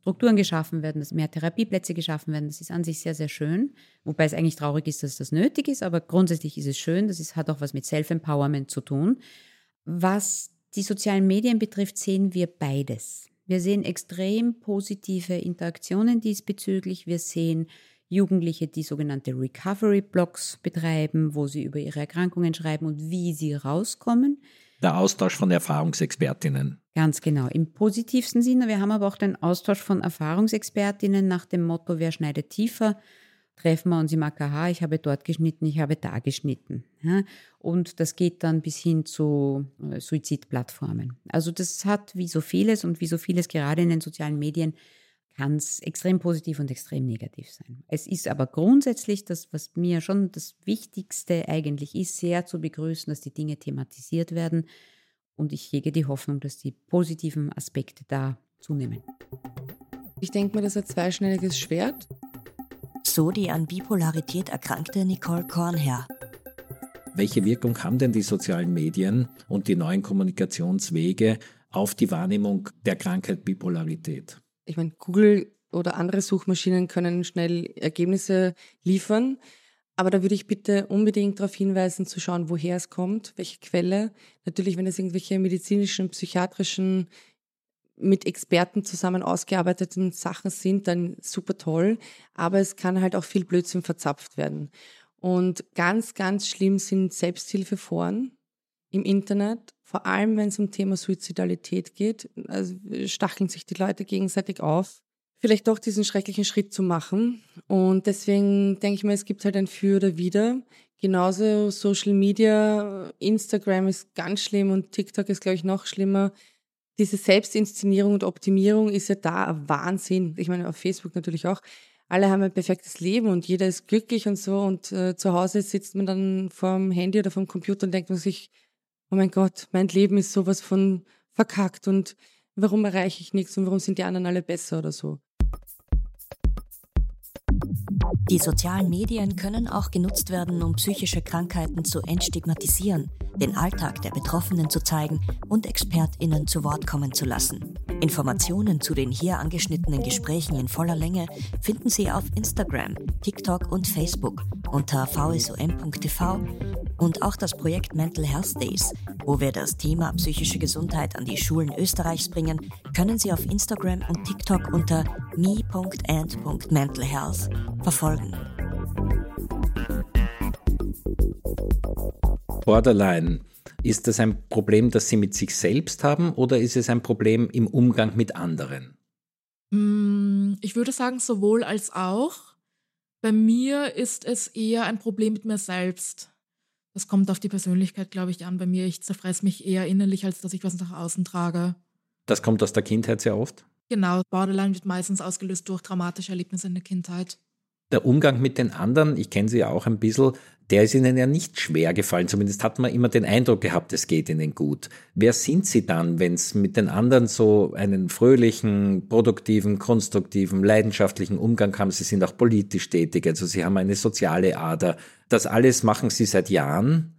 Strukturen geschaffen werden, dass mehr Therapieplätze geschaffen werden. Das ist an sich sehr, sehr schön. Wobei es eigentlich traurig ist, dass das nötig ist, aber grundsätzlich ist es schön. Das ist, hat auch was mit Self-Empowerment zu tun. Was die sozialen Medien betrifft, sehen wir beides. Wir sehen extrem positive Interaktionen diesbezüglich. Wir sehen Jugendliche, die sogenannte Recovery-Blogs betreiben, wo sie über ihre Erkrankungen schreiben und wie sie rauskommen. Der Austausch von Erfahrungsexpertinnen. Ganz genau, im positivsten Sinne. Wir haben aber auch den Austausch von Erfahrungsexpertinnen nach dem Motto, wer schneidet tiefer? Treffen wir uns im AKH, ich habe dort geschnitten, ich habe da geschnitten. Und das geht dann bis hin zu äh, Suizidplattformen. Also das hat wie so vieles und wie so vieles gerade in den sozialen Medien kann es extrem positiv und extrem negativ sein. Es ist aber grundsätzlich das, was mir schon das Wichtigste eigentlich ist, sehr zu begrüßen, dass die Dinge thematisiert werden. Und ich hege die Hoffnung, dass die positiven Aspekte da zunehmen. Ich denke mir, das ist ein zweischneidiges Schwert. So die an Bipolarität erkrankte Nicole Kornherr. Welche Wirkung haben denn die sozialen Medien und die neuen Kommunikationswege auf die Wahrnehmung der Krankheit Bipolarität? Ich meine, Google oder andere Suchmaschinen können schnell Ergebnisse liefern. Aber da würde ich bitte unbedingt darauf hinweisen, zu schauen, woher es kommt, welche Quelle. Natürlich, wenn es irgendwelche medizinischen, psychiatrischen, mit Experten zusammen ausgearbeiteten Sachen sind, dann super toll. Aber es kann halt auch viel Blödsinn verzapft werden. Und ganz, ganz schlimm sind Selbsthilfeforen, im Internet, vor allem wenn es um Thema Suizidalität geht. Also stacheln sich die Leute gegenseitig auf, vielleicht doch diesen schrecklichen Schritt zu machen. Und deswegen denke ich mir, es gibt halt ein Für oder Wider. Genauso Social Media, Instagram ist ganz schlimm und TikTok ist, glaube ich, noch schlimmer. Diese Selbstinszenierung und Optimierung ist ja da ein Wahnsinn. Ich meine, auf Facebook natürlich auch. Alle haben ein perfektes Leben und jeder ist glücklich und so. Und äh, zu Hause sitzt man dann vorm Handy oder vom Computer und denkt man sich, oh mein Gott, mein Leben ist sowas von verkackt und warum erreiche ich nichts und warum sind die anderen alle besser oder so. Die sozialen Medien können auch genutzt werden, um psychische Krankheiten zu entstigmatisieren, den Alltag der Betroffenen zu zeigen und Expertinnen zu Wort kommen zu lassen. Informationen zu den hier angeschnittenen Gesprächen in voller Länge finden Sie auf Instagram, TikTok und Facebook unter vsom.tv und auch das Projekt Mental Health Days, wo wir das Thema psychische Gesundheit an die Schulen Österreichs bringen, können Sie auf Instagram und TikTok unter me.and.mentalhealth verfolgen. Borderline. Ist das ein Problem, das Sie mit sich selbst haben oder ist es ein Problem im Umgang mit anderen? Mm, ich würde sagen, sowohl als auch. Bei mir ist es eher ein Problem mit mir selbst. Das kommt auf die Persönlichkeit, glaube ich, an. Bei mir, ich zerfresse mich eher innerlich, als dass ich was nach außen trage. Das kommt aus der Kindheit sehr oft? Genau, Borderline wird meistens ausgelöst durch traumatische Erlebnisse in der Kindheit. Der Umgang mit den anderen, ich kenne sie ja auch ein bisschen, der ist Ihnen ja nicht schwer gefallen. Zumindest hat man immer den Eindruck gehabt, es geht Ihnen gut. Wer sind Sie dann, wenn es mit den anderen so einen fröhlichen, produktiven, konstruktiven, leidenschaftlichen Umgang haben? Sie sind auch politisch tätig, also Sie haben eine soziale Ader. Das alles machen Sie seit Jahren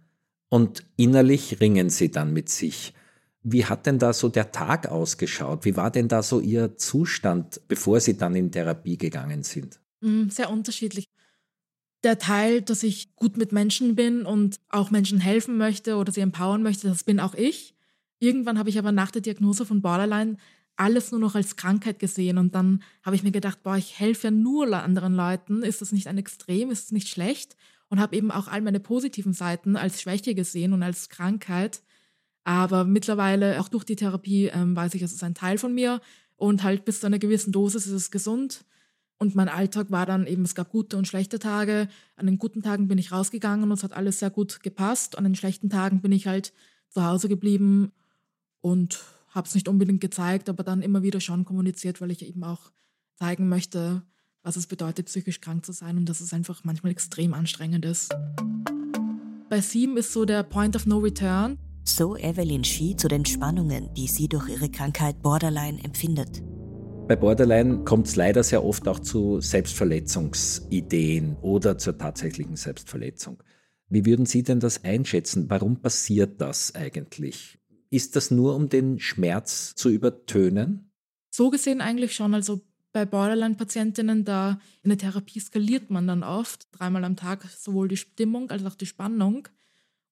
und innerlich ringen Sie dann mit sich. Wie hat denn da so der Tag ausgeschaut? Wie war denn da so Ihr Zustand, bevor Sie dann in Therapie gegangen sind? Mm, sehr unterschiedlich. Der Teil, dass ich gut mit Menschen bin und auch Menschen helfen möchte oder sie empowern möchte, das bin auch ich. Irgendwann habe ich aber nach der Diagnose von Borderline alles nur noch als Krankheit gesehen und dann habe ich mir gedacht, boah, ich helfe ja nur anderen Leuten, ist das nicht ein Extrem, ist es nicht schlecht? Und habe eben auch all meine positiven Seiten als Schwäche gesehen und als Krankheit. Aber mittlerweile, auch durch die Therapie, ähm, weiß ich, es ist ein Teil von mir. Und halt bis zu einer gewissen Dosis ist es gesund und mein Alltag war dann eben, es gab gute und schlechte Tage. An den guten Tagen bin ich rausgegangen und es hat alles sehr gut gepasst. An den schlechten Tagen bin ich halt zu Hause geblieben und habe es nicht unbedingt gezeigt, aber dann immer wieder schon kommuniziert, weil ich eben auch zeigen möchte, was es bedeutet, psychisch krank zu sein und dass es einfach manchmal extrem anstrengend ist. Bei Sieben ist so der Point of No Return. So Evelyn Schie zu den Spannungen, die sie durch ihre Krankheit Borderline empfindet. Bei Borderline kommt es leider sehr oft auch zu Selbstverletzungsideen oder zur tatsächlichen Selbstverletzung. Wie würden Sie denn das einschätzen? Warum passiert das eigentlich? Ist das nur, um den Schmerz zu übertönen? So gesehen eigentlich schon. Also bei Borderline-Patientinnen, da in der Therapie skaliert man dann oft, dreimal am Tag, sowohl die Stimmung als auch die Spannung.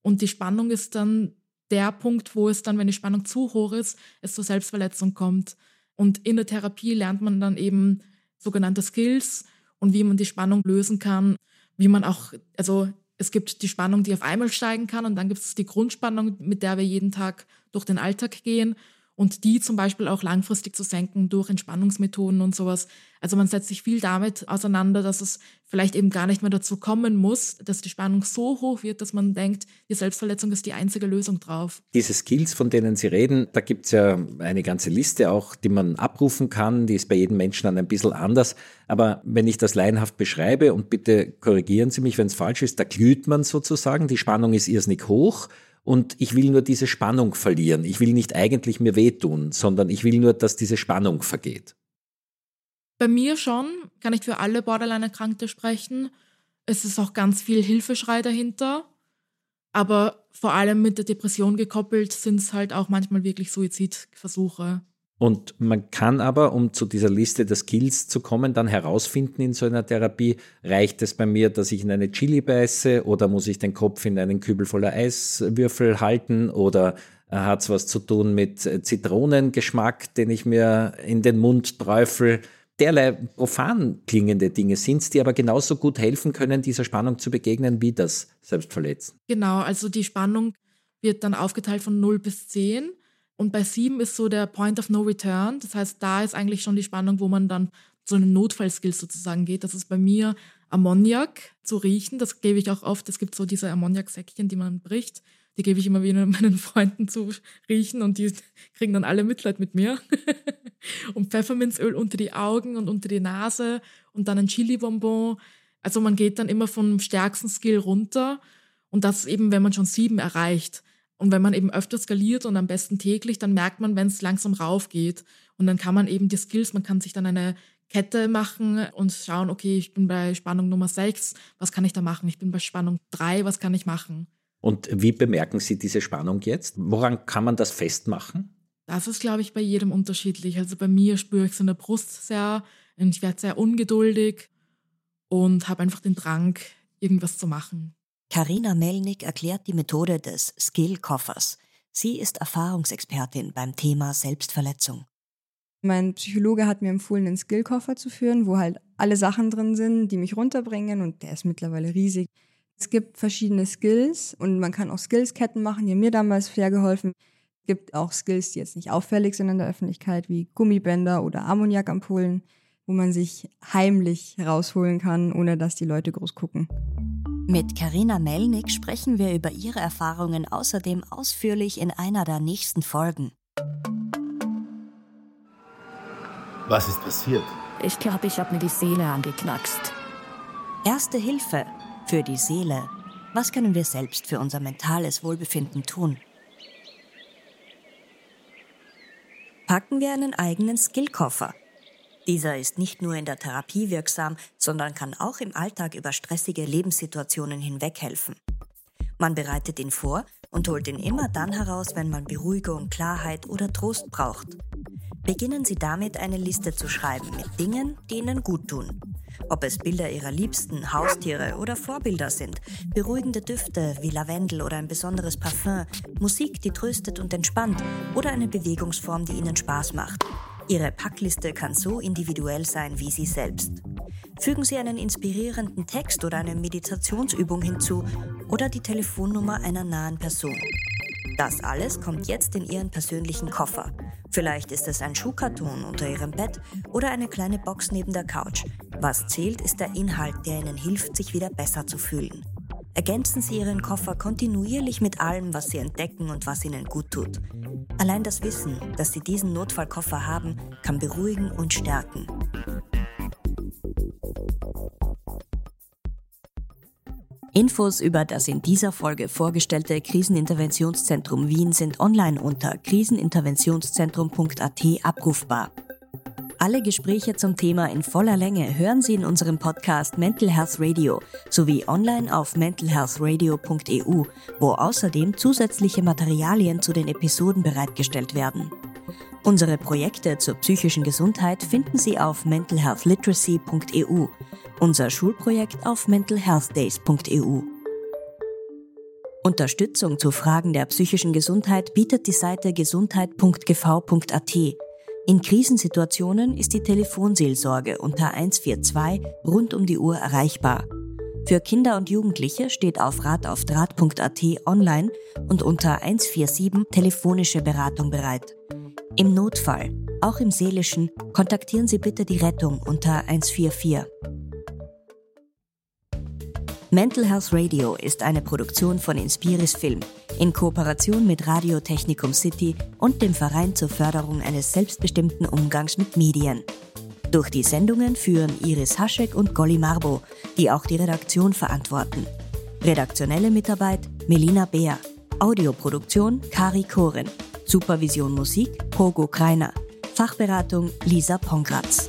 Und die Spannung ist dann der Punkt, wo es dann, wenn die Spannung zu hoch ist, es zur Selbstverletzung kommt. Und in der Therapie lernt man dann eben sogenannte Skills und wie man die Spannung lösen kann, wie man auch, also es gibt die Spannung, die auf einmal steigen kann und dann gibt es die Grundspannung, mit der wir jeden Tag durch den Alltag gehen und die zum Beispiel auch langfristig zu senken durch Entspannungsmethoden und sowas. Also man setzt sich viel damit auseinander, dass es vielleicht eben gar nicht mehr dazu kommen muss, dass die Spannung so hoch wird, dass man denkt, die Selbstverletzung ist die einzige Lösung drauf. Diese Skills, von denen Sie reden, da gibt es ja eine ganze Liste auch, die man abrufen kann. Die ist bei jedem Menschen dann ein bisschen anders. Aber wenn ich das laienhaft beschreibe, und bitte korrigieren Sie mich, wenn es falsch ist, da glüht man sozusagen, die Spannung ist irrsinnig hoch und ich will nur diese Spannung verlieren. Ich will nicht eigentlich mir wehtun, sondern ich will nur, dass diese Spannung vergeht. Bei mir schon, kann ich für alle Borderline-Erkrankte sprechen. Es ist auch ganz viel Hilfeschrei dahinter. Aber vor allem mit der Depression gekoppelt sind es halt auch manchmal wirklich Suizidversuche. Und man kann aber, um zu dieser Liste der Skills zu kommen, dann herausfinden in so einer Therapie, reicht es bei mir, dass ich in eine Chili beiße oder muss ich den Kopf in einen Kübel voller Eiswürfel halten oder äh, hat es was zu tun mit äh, Zitronengeschmack, den ich mir in den Mund träufel. Derlei profan klingende Dinge sind es, die aber genauso gut helfen können, dieser Spannung zu begegnen, wie das Selbstverletzen. Genau, also die Spannung wird dann aufgeteilt von 0 bis 10. Und bei 7 ist so der Point of No Return. Das heißt, da ist eigentlich schon die Spannung, wo man dann so einen Notfallskills sozusagen geht. Das ist bei mir Ammoniak zu riechen. Das gebe ich auch oft. Es gibt so diese Ammoniaksäckchen, die man bricht. Die gebe ich immer wieder meinen Freunden zu riechen und die kriegen dann alle Mitleid mit mir. und Pfefferminzöl unter die Augen und unter die Nase und dann ein Chili-Bonbon. Also man geht dann immer vom stärksten Skill runter und das eben, wenn man schon sieben erreicht. Und wenn man eben öfter skaliert und am besten täglich, dann merkt man, wenn es langsam rauf geht. Und dann kann man eben die Skills, man kann sich dann eine Kette machen und schauen, okay, ich bin bei Spannung Nummer 6, was kann ich da machen? Ich bin bei Spannung 3, was kann ich machen? Und wie bemerken Sie diese Spannung jetzt? Woran kann man das festmachen? Das ist, glaube ich, bei jedem unterschiedlich. Also bei mir spüre ich es in der Brust sehr und ich werde sehr ungeduldig und habe einfach den Drang, irgendwas zu machen. Karina Melnick erklärt die Methode des Skill-Koffers. Sie ist Erfahrungsexpertin beim Thema Selbstverletzung. Mein Psychologe hat mir empfohlen, einen Skill-Koffer zu führen, wo halt alle Sachen drin sind, die mich runterbringen und der ist mittlerweile riesig. Es gibt verschiedene Skills und man kann auch Skillsketten machen, die haben mir damals sehr geholfen. Es gibt auch Skills, die jetzt nicht auffällig sind in der Öffentlichkeit, wie Gummibänder oder Ammoniakampullen, wo man sich heimlich rausholen kann, ohne dass die Leute groß gucken. Mit Karina Melnick sprechen wir über ihre Erfahrungen außerdem ausführlich in einer der nächsten Folgen. Was ist passiert? Ich glaube, ich habe mir die Seele angeknackst. Erste Hilfe für die Seele. Was können wir selbst für unser mentales Wohlbefinden tun? Packen wir einen eigenen Skillkoffer. Dieser ist nicht nur in der Therapie wirksam, sondern kann auch im Alltag über stressige Lebenssituationen hinweg helfen. Man bereitet ihn vor und holt ihn immer dann heraus, wenn man Beruhigung, Klarheit oder Trost braucht. Beginnen Sie damit, eine Liste zu schreiben mit Dingen, die Ihnen gut tun. Ob es Bilder ihrer Liebsten, Haustiere oder Vorbilder sind, beruhigende Düfte wie Lavendel oder ein besonderes Parfüm, Musik, die tröstet und entspannt oder eine Bewegungsform, die ihnen Spaß macht. Ihre Packliste kann so individuell sein wie Sie selbst. Fügen Sie einen inspirierenden Text oder eine Meditationsübung hinzu oder die Telefonnummer einer nahen Person. Das alles kommt jetzt in Ihren persönlichen Koffer. Vielleicht ist es ein Schuhkarton unter Ihrem Bett oder eine kleine Box neben der Couch. Was zählt, ist der Inhalt, der Ihnen hilft, sich wieder besser zu fühlen. Ergänzen Sie Ihren Koffer kontinuierlich mit allem, was Sie entdecken und was Ihnen gut tut. Allein das Wissen, dass Sie diesen Notfallkoffer haben, kann beruhigen und stärken. Infos über das in dieser Folge vorgestellte Kriseninterventionszentrum Wien sind online unter kriseninterventionszentrum.at abrufbar. Alle Gespräche zum Thema in voller Länge hören Sie in unserem Podcast Mental Health Radio sowie online auf mentalhealthradio.eu, wo außerdem zusätzliche Materialien zu den Episoden bereitgestellt werden. Unsere Projekte zur psychischen Gesundheit finden Sie auf mentalhealthliteracy.eu, unser Schulprojekt auf mentalhealthdays.eu. Unterstützung zu Fragen der psychischen Gesundheit bietet die Seite gesundheit.gv.at. In Krisensituationen ist die Telefonseelsorge unter 142 rund um die Uhr erreichbar. Für Kinder und Jugendliche steht auf rataufdraht.at online und unter 147 telefonische Beratung bereit. Im Notfall, auch im seelischen, kontaktieren Sie bitte die Rettung unter 144. Mental Health Radio ist eine Produktion von Inspiris Film in Kooperation mit Radio Technikum City und dem Verein zur Förderung eines selbstbestimmten Umgangs mit Medien. Durch die Sendungen führen Iris Haschek und Golly Marbo, die auch die Redaktion verantworten. Redaktionelle Mitarbeit Melina Beer. Audioproduktion Kari Koren. Supervision Musik Pogo Kreiner. Fachberatung Lisa Pongratz.